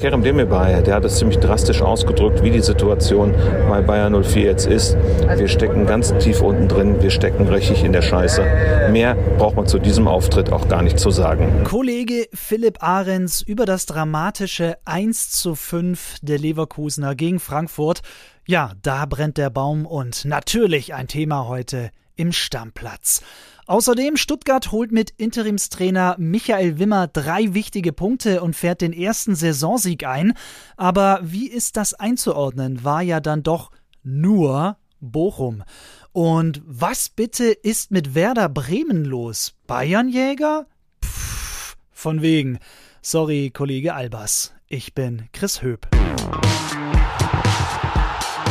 Kerem Demirbay, der hat es ziemlich drastisch ausgedrückt, wie die Situation bei Bayern 04 jetzt ist. Wir stecken ganz tief unten drin, wir stecken richtig in der Scheiße. Mehr braucht man zu diesem Auftritt auch gar nicht zu sagen. Kollege Philipp Ahrens über das dramatische 1 zu 5 der Leverkusener gegen Frankfurt. Ja, da brennt der Baum und natürlich ein Thema heute im Stammplatz. Außerdem Stuttgart holt mit Interimstrainer Michael Wimmer drei wichtige Punkte und fährt den ersten Saisonsieg ein. Aber wie ist das einzuordnen? War ja dann doch nur Bochum. Und was bitte ist mit Werder Bremen los? Bayernjäger? Pff, von wegen. Sorry, Kollege Albers. Ich bin Chris Höp.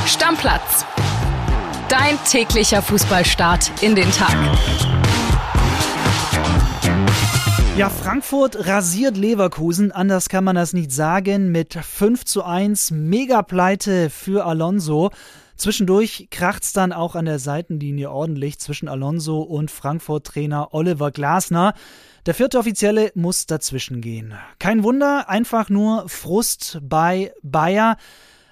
Stammplatz. Dein täglicher Fußballstart in den Tag. Ja, Frankfurt rasiert Leverkusen, anders kann man das nicht sagen, mit 5 zu 1, Mega-Pleite für Alonso. Zwischendurch kracht's dann auch an der Seitenlinie ordentlich zwischen Alonso und Frankfurt-Trainer Oliver Glasner. Der vierte Offizielle muss dazwischen gehen. Kein Wunder, einfach nur Frust bei Bayer.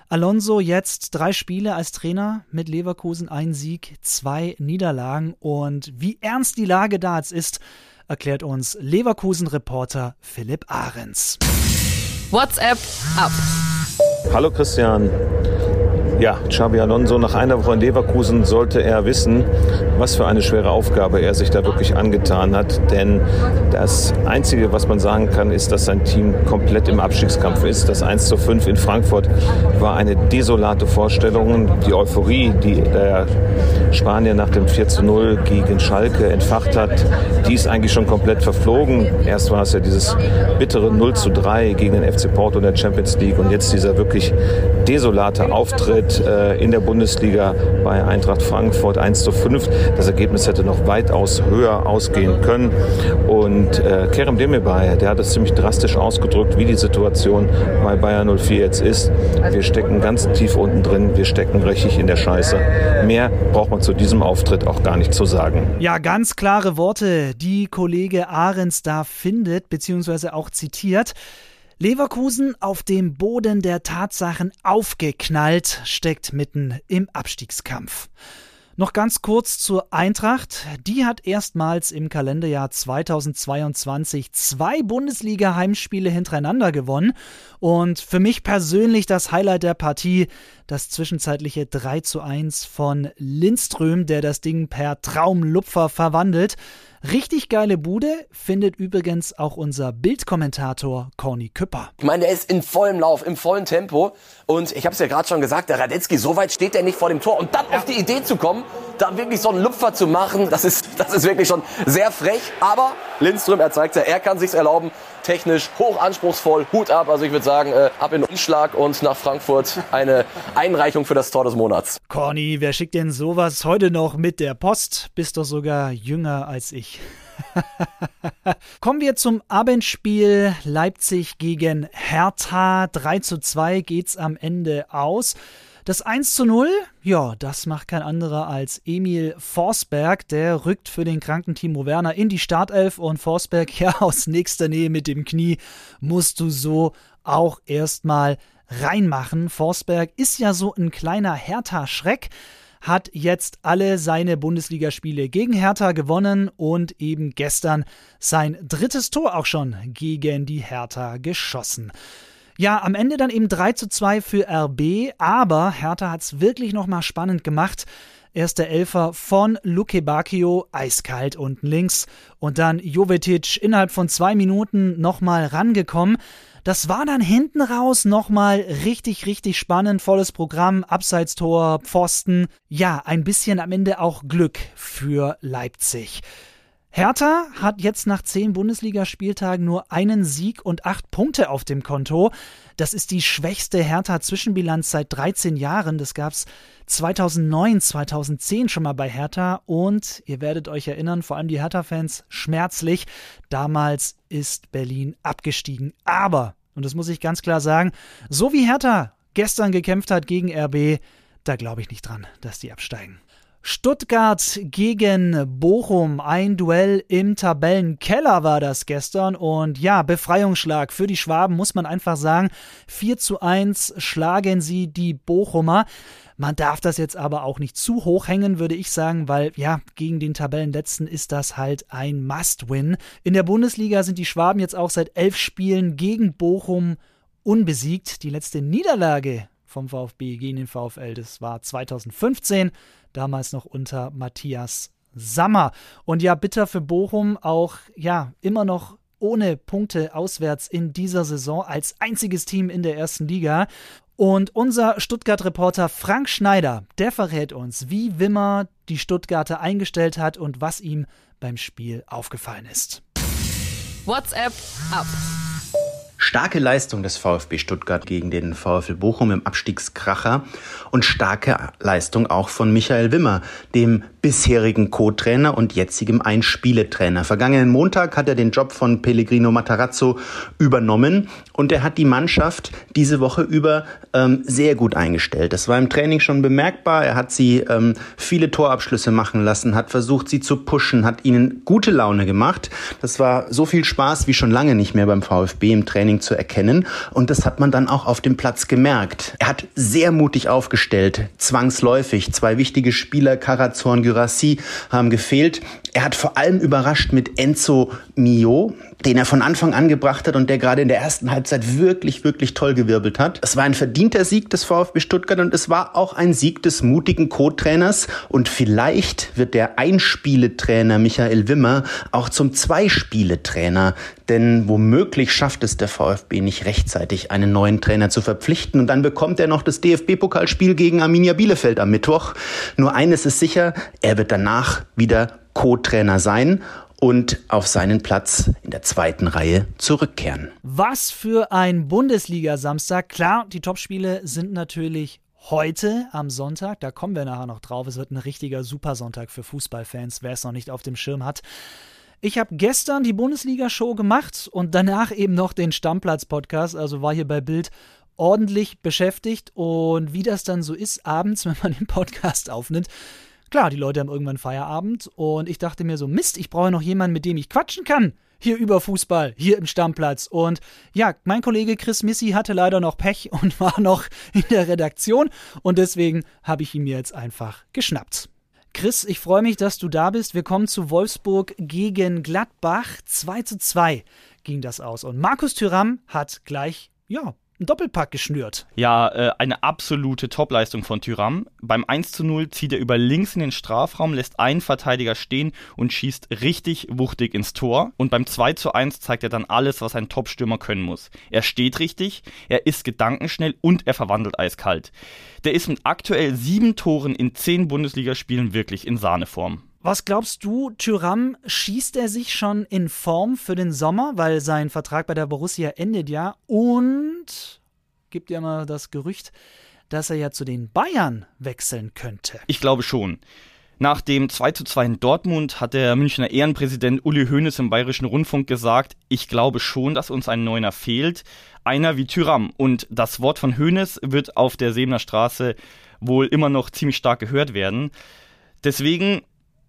Alonso jetzt drei Spiele als Trainer mit Leverkusen, ein Sieg, zwei Niederlagen und wie ernst die Lage da jetzt ist, erklärt uns Leverkusen-Reporter Philipp Ahrens. WhatsApp ab. Hallo Christian. Ja, Xabi Alonso nach einer Woche in Leverkusen sollte er wissen, was für eine schwere Aufgabe er sich da wirklich angetan hat. Denn das Einzige, was man sagen kann, ist, dass sein Team komplett im Abstiegskampf ist. Das 1 zu 5 in Frankfurt war eine desolate Vorstellung. Die Euphorie, die der Spanier nach dem 4 zu 0 gegen Schalke entfacht hat, die ist eigentlich schon komplett verflogen. Erst war es ja dieses bittere 0 zu 3 gegen den FC Porto in der Champions League und jetzt dieser wirklich desolate Auftritt äh, in der Bundesliga bei Eintracht Frankfurt 1 zu 5. Das Ergebnis hätte noch weitaus höher ausgehen können. Und äh, Kerem Demirbay, der hat es ziemlich drastisch ausgedrückt, wie die Situation bei Bayern 04 jetzt ist. Wir stecken ganz tief unten drin, wir stecken richtig in der Scheiße. Mehr braucht man zu diesem Auftritt auch gar nicht zu sagen. Ja, ganz klare Worte, die Kollege Ahrens da findet, beziehungsweise auch zitiert. Leverkusen auf dem Boden der Tatsachen aufgeknallt, steckt mitten im Abstiegskampf. Noch ganz kurz zur Eintracht. Die hat erstmals im Kalenderjahr 2022 zwei Bundesliga-Heimspiele hintereinander gewonnen. Und für mich persönlich das Highlight der Partie, das zwischenzeitliche 3 zu 1 von Lindström, der das Ding per Traumlupfer verwandelt. Richtig geile Bude findet übrigens auch unser Bildkommentator Corny Küpper. Ich meine, der ist in vollem Lauf, im vollen Tempo. Und ich habe es ja gerade schon gesagt, der Radetzky, so weit steht er nicht vor dem Tor. Und dann ja. auf die Idee zu kommen, da wirklich so einen Lupfer zu machen, das ist, das ist wirklich schon sehr frech. Aber Lindström, er zeigt ja, er kann sich's erlauben. Technisch hoch anspruchsvoll, Hut ab. Also ich würde sagen, äh, ab in den Umschlag und nach Frankfurt eine Einreichung für das Tor des Monats. Corny, wer schickt denn sowas heute noch mit der Post? Bist doch sogar jünger als ich. Kommen wir zum Abendspiel Leipzig gegen Hertha. 3 zu 2 geht's am Ende aus. Das 1 zu 0, ja, das macht kein anderer als Emil Forsberg. Der rückt für den kranken Timo Werner in die Startelf und Forsberg, ja, aus nächster Nähe mit dem Knie musst du so auch erstmal reinmachen. Forsberg ist ja so ein kleiner Hertha-Schreck hat jetzt alle seine Bundesligaspiele gegen Hertha gewonnen und eben gestern sein drittes Tor auch schon gegen die Hertha geschossen. Ja, am Ende dann eben 3 zu 2 für RB, aber Hertha hat es wirklich nochmal spannend gemacht. Erster Elfer von Luke Bacchio, eiskalt unten links. Und dann Jovetic innerhalb von zwei Minuten nochmal rangekommen. Das war dann hinten raus nochmal richtig, richtig spannend. Volles Programm, Abseitstor, Pfosten. Ja, ein bisschen am Ende auch Glück für Leipzig. Hertha hat jetzt nach zehn Bundesligaspieltagen nur einen Sieg und acht Punkte auf dem Konto. Das ist die schwächste Hertha-Zwischenbilanz seit 13 Jahren. Das gab es 2009, 2010 schon mal bei Hertha. Und ihr werdet euch erinnern, vor allem die Hertha-Fans, schmerzlich. Damals ist Berlin abgestiegen. Aber, und das muss ich ganz klar sagen, so wie Hertha gestern gekämpft hat gegen RB, da glaube ich nicht dran, dass die absteigen. Stuttgart gegen Bochum, ein Duell im Tabellenkeller war das gestern und ja, Befreiungsschlag für die Schwaben muss man einfach sagen. 4 zu 1 schlagen sie die Bochumer. Man darf das jetzt aber auch nicht zu hoch hängen, würde ich sagen, weil ja, gegen den Tabellenletzten ist das halt ein Must-Win. In der Bundesliga sind die Schwaben jetzt auch seit elf Spielen gegen Bochum unbesiegt. Die letzte Niederlage vom VfB gegen den VfL, das war 2015 damals noch unter Matthias Sammer. Und ja, bitter für Bochum auch, ja, immer noch ohne Punkte auswärts in dieser Saison als einziges Team in der ersten Liga. Und unser Stuttgart-Reporter Frank Schneider, der verrät uns, wie Wimmer die Stuttgarter eingestellt hat und was ihm beim Spiel aufgefallen ist. WhatsApp ab. Starke Leistung des VfB Stuttgart gegen den VfL Bochum im Abstiegskracher und starke Leistung auch von Michael Wimmer, dem bisherigen Co-Trainer und jetzigem Einspieletrainer. Vergangenen Montag hat er den Job von Pellegrino Matarazzo übernommen und er hat die Mannschaft diese Woche über ähm, sehr gut eingestellt. Das war im Training schon bemerkbar. Er hat sie ähm, viele Torabschlüsse machen lassen, hat versucht, sie zu pushen, hat ihnen gute Laune gemacht. Das war so viel Spaß wie schon lange nicht mehr beim VfB im Training zu erkennen und das hat man dann auch auf dem Platz gemerkt. Er hat sehr mutig aufgestellt, zwangsläufig. Zwei wichtige Spieler, Karazorn, Gyrassi, haben gefehlt. Er hat vor allem überrascht mit Enzo Mio, den er von Anfang an gebracht hat und der gerade in der ersten Halbzeit wirklich, wirklich toll gewirbelt hat. Es war ein verdienter Sieg des VfB Stuttgart und es war auch ein Sieg des mutigen Co-Trainers und vielleicht wird der Einspieletrainer Michael Wimmer auch zum Zweispieletrainer, denn womöglich schafft es der VfB nicht rechtzeitig, einen neuen Trainer zu verpflichten und dann bekommt er noch das DFB-Pokalspiel gegen Arminia Bielefeld am Mittwoch. Nur eines ist sicher, er wird danach wieder Co-Trainer sein und auf seinen Platz in der zweiten Reihe zurückkehren. Was für ein Bundesliga-Samstag. Klar, die Topspiele sind natürlich heute am Sonntag. Da kommen wir nachher noch drauf. Es wird ein richtiger Supersonntag für Fußballfans, wer es noch nicht auf dem Schirm hat. Ich habe gestern die Bundesliga-Show gemacht und danach eben noch den Stammplatz-Podcast, also war hier bei Bild ordentlich beschäftigt. Und wie das dann so ist, abends, wenn man den Podcast aufnimmt, Klar, die Leute haben irgendwann Feierabend und ich dachte mir so, Mist, ich brauche noch jemanden, mit dem ich quatschen kann. Hier über Fußball, hier im Stammplatz. Und ja, mein Kollege Chris Missy hatte leider noch Pech und war noch in der Redaktion und deswegen habe ich ihn mir jetzt einfach geschnappt. Chris, ich freue mich, dass du da bist. Wir kommen zu Wolfsburg gegen Gladbach. 2 zu 2 ging das aus. Und Markus Thüram hat gleich, ja, einen Doppelpack geschnürt. Ja, äh, eine absolute Topleistung von Tyram. Beim 1 zu 0 zieht er über links in den Strafraum, lässt einen Verteidiger stehen und schießt richtig wuchtig ins Tor. Und beim 2 zu 1 zeigt er dann alles, was ein Topstürmer können muss. Er steht richtig, er ist gedankenschnell und er verwandelt eiskalt. Der ist mit aktuell sieben Toren in zehn Bundesligaspielen wirklich in Sahneform. Was glaubst du, Tyram, schießt er sich schon in Form für den Sommer, weil sein Vertrag bei der Borussia endet ja und gibt ja immer das Gerücht, dass er ja zu den Bayern wechseln könnte. Ich glaube schon. Nach dem 2 zu 2 in Dortmund hat der Münchner Ehrenpräsident Uli Hoeneß im Bayerischen Rundfunk gesagt, ich glaube schon, dass uns ein Neuner fehlt, einer wie Tyram. Und das Wort von Hoeneß wird auf der Sebener Straße wohl immer noch ziemlich stark gehört werden. Deswegen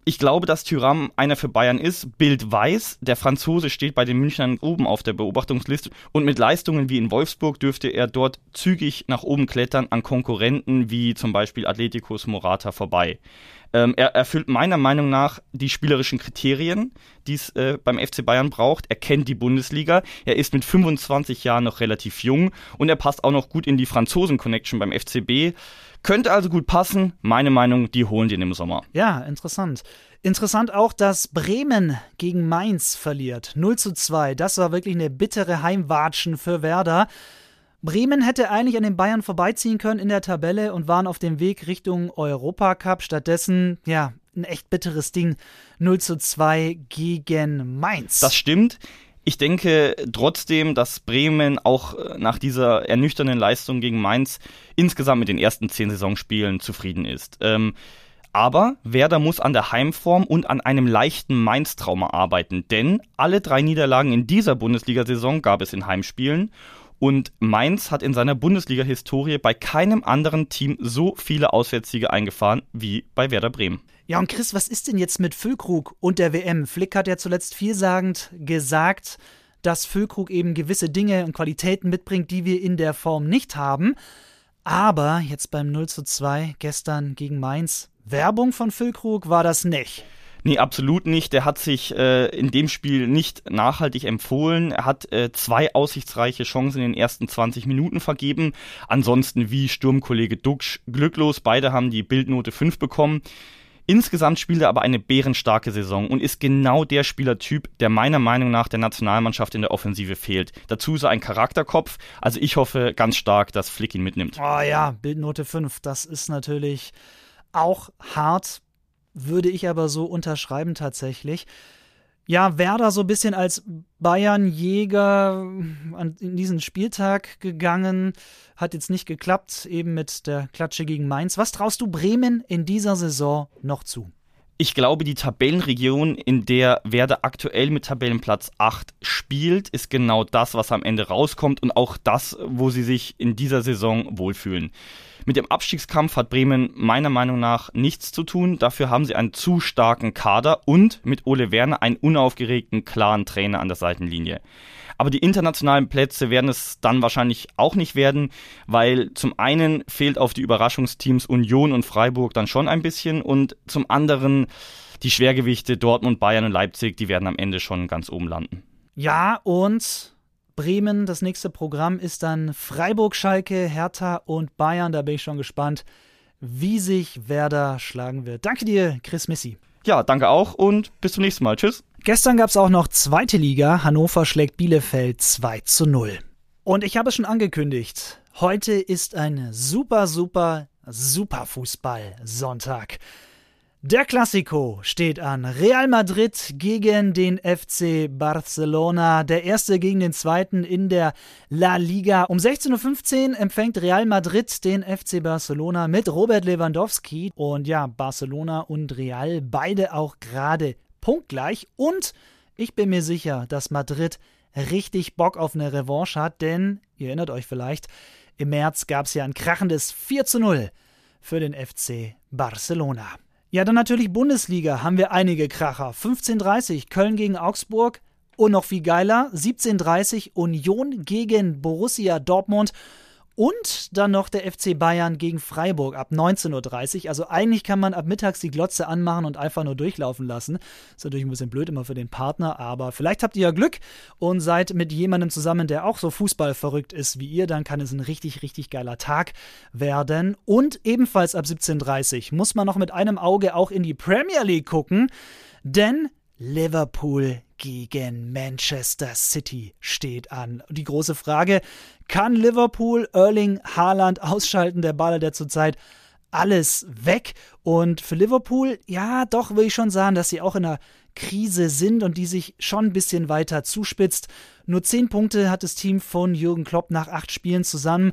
ich glaube, dass Tyram einer für Bayern ist. Bild weiß, der Franzose steht bei den Münchnern oben auf der Beobachtungsliste und mit Leistungen wie in Wolfsburg dürfte er dort zügig nach oben klettern an Konkurrenten wie zum Beispiel Atleticos Morata vorbei. Ähm, er erfüllt meiner Meinung nach die spielerischen Kriterien, die es äh, beim FC Bayern braucht. Er kennt die Bundesliga, er ist mit 25 Jahren noch relativ jung und er passt auch noch gut in die Franzosen-Connection beim FCB. Könnte also gut passen. Meine Meinung, die holen den im Sommer. Ja, interessant. Interessant auch, dass Bremen gegen Mainz verliert. 0 zu 2. Das war wirklich eine bittere Heimwatschen für Werder. Bremen hätte eigentlich an den Bayern vorbeiziehen können in der Tabelle und waren auf dem Weg Richtung Europacup. Stattdessen, ja, ein echt bitteres Ding. 0 zu 2 gegen Mainz. Das stimmt. Ich denke trotzdem, dass Bremen auch äh, nach dieser ernüchternden Leistung gegen Mainz insgesamt mit den ersten zehn Saisonspielen zufrieden ist. Ähm, aber Werder muss an der Heimform und an einem leichten Mainz-Trauma arbeiten, denn alle drei Niederlagen in dieser Bundesliga-Saison gab es in Heimspielen Und Mainz hat in seiner Bundesliga-Historie bei keinem anderen Team so viele Auswärtssiege eingefahren wie bei Werder Bremen. Ja, und Chris, was ist denn jetzt mit Füllkrug und der WM? Flick hat ja zuletzt vielsagend gesagt, dass Füllkrug eben gewisse Dinge und Qualitäten mitbringt, die wir in der Form nicht haben. Aber jetzt beim 0 zu 2 gestern gegen Mainz, Werbung von Füllkrug war das nicht. Nee, absolut nicht. Der hat sich äh, in dem Spiel nicht nachhaltig empfohlen. Er hat äh, zwei aussichtsreiche Chancen in den ersten 20 Minuten vergeben. Ansonsten wie Sturmkollege Duxch glücklos. Beide haben die Bildnote 5 bekommen. Insgesamt spielt er aber eine bärenstarke Saison und ist genau der Spielertyp, der meiner Meinung nach der Nationalmannschaft in der Offensive fehlt. Dazu ist er ein Charakterkopf. Also ich hoffe ganz stark, dass Flick ihn mitnimmt. Oh ja, Bildnote 5, das ist natürlich auch hart, würde ich aber so unterschreiben tatsächlich ja, Werder so ein bisschen als Bayern-Jäger in diesen Spieltag gegangen. Hat jetzt nicht geklappt, eben mit der Klatsche gegen Mainz. Was traust du Bremen in dieser Saison noch zu? Ich glaube, die Tabellenregion, in der Werder aktuell mit Tabellenplatz 8 spielt, ist genau das, was am Ende rauskommt und auch das, wo sie sich in dieser Saison wohlfühlen. Mit dem Abstiegskampf hat Bremen meiner Meinung nach nichts zu tun. Dafür haben sie einen zu starken Kader und mit Ole Werner einen unaufgeregten, klaren Trainer an der Seitenlinie. Aber die internationalen Plätze werden es dann wahrscheinlich auch nicht werden, weil zum einen fehlt auf die Überraschungsteams Union und Freiburg dann schon ein bisschen und zum anderen die Schwergewichte Dortmund, Bayern und Leipzig, die werden am Ende schon ganz oben landen. Ja, und Bremen. Das nächste Programm ist dann Freiburg, Schalke, Hertha und Bayern. Da bin ich schon gespannt, wie sich Werder schlagen wird. Danke dir, Chris Missi. Ja, danke auch und bis zum nächsten Mal. Tschüss. Gestern gab es auch noch zweite Liga. Hannover schlägt Bielefeld 2 zu 0. Und ich habe es schon angekündigt. Heute ist ein super, super, super Fußball-Sonntag. Der Klassiko steht an. Real Madrid gegen den FC Barcelona. Der erste gegen den zweiten in der La Liga. Um 16.15 Uhr empfängt Real Madrid den FC Barcelona mit Robert Lewandowski. Und ja, Barcelona und Real beide auch gerade punktgleich. Und ich bin mir sicher, dass Madrid richtig Bock auf eine Revanche hat, denn, ihr erinnert euch vielleicht, im März gab es ja ein krachendes 4 zu 0 für den FC Barcelona. Ja, dann natürlich Bundesliga haben wir einige Kracher. 15:30 Köln gegen Augsburg und noch viel geiler 17:30 Union gegen Borussia Dortmund und dann noch der FC Bayern gegen Freiburg ab 19.30 Uhr. Also eigentlich kann man ab mittags die Glotze anmachen und einfach nur durchlaufen lassen. Ist natürlich ein bisschen blöd immer für den Partner, aber vielleicht habt ihr ja Glück und seid mit jemandem zusammen, der auch so fußballverrückt ist wie ihr. Dann kann es ein richtig, richtig geiler Tag werden. Und ebenfalls ab 17.30 Uhr muss man noch mit einem Auge auch in die Premier League gucken, denn Liverpool gegen Manchester City steht an. Die große Frage, kann Liverpool Erling Haaland ausschalten? Der Baller, der zurzeit alles weg. Und für Liverpool, ja, doch will ich schon sagen, dass sie auch in einer Krise sind und die sich schon ein bisschen weiter zuspitzt. Nur zehn Punkte hat das Team von Jürgen Klopp nach acht Spielen zusammen.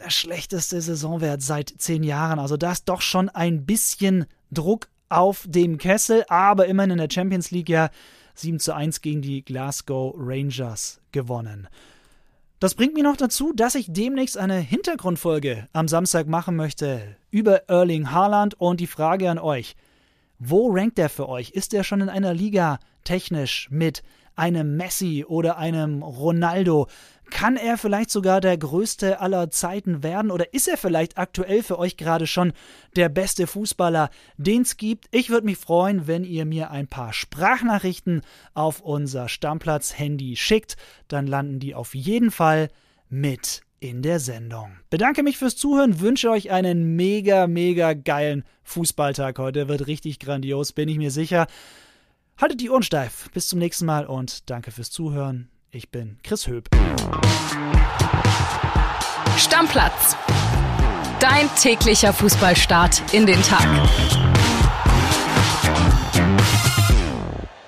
Der schlechteste Saisonwert seit zehn Jahren. Also da ist doch schon ein bisschen Druck auf dem Kessel, aber immerhin in der Champions League ja 7 zu 1 gegen die Glasgow Rangers gewonnen. Das bringt mich noch dazu, dass ich demnächst eine Hintergrundfolge am Samstag machen möchte über Erling Haaland und die Frage an euch. Wo rankt er für euch? Ist er schon in einer Liga technisch mit einem Messi oder einem Ronaldo? Kann er vielleicht sogar der größte aller Zeiten werden oder ist er vielleicht aktuell für euch gerade schon der beste Fußballer, den es gibt? Ich würde mich freuen, wenn ihr mir ein paar Sprachnachrichten auf unser Stammplatz-Handy schickt. Dann landen die auf jeden Fall mit in der Sendung. Bedanke mich fürs Zuhören, wünsche euch einen mega, mega geilen Fußballtag heute. Wird richtig grandios, bin ich mir sicher. Haltet die Ohren steif. Bis zum nächsten Mal und danke fürs Zuhören. Ich bin Chris Höp. Stammplatz. Dein täglicher Fußballstart in den Tag.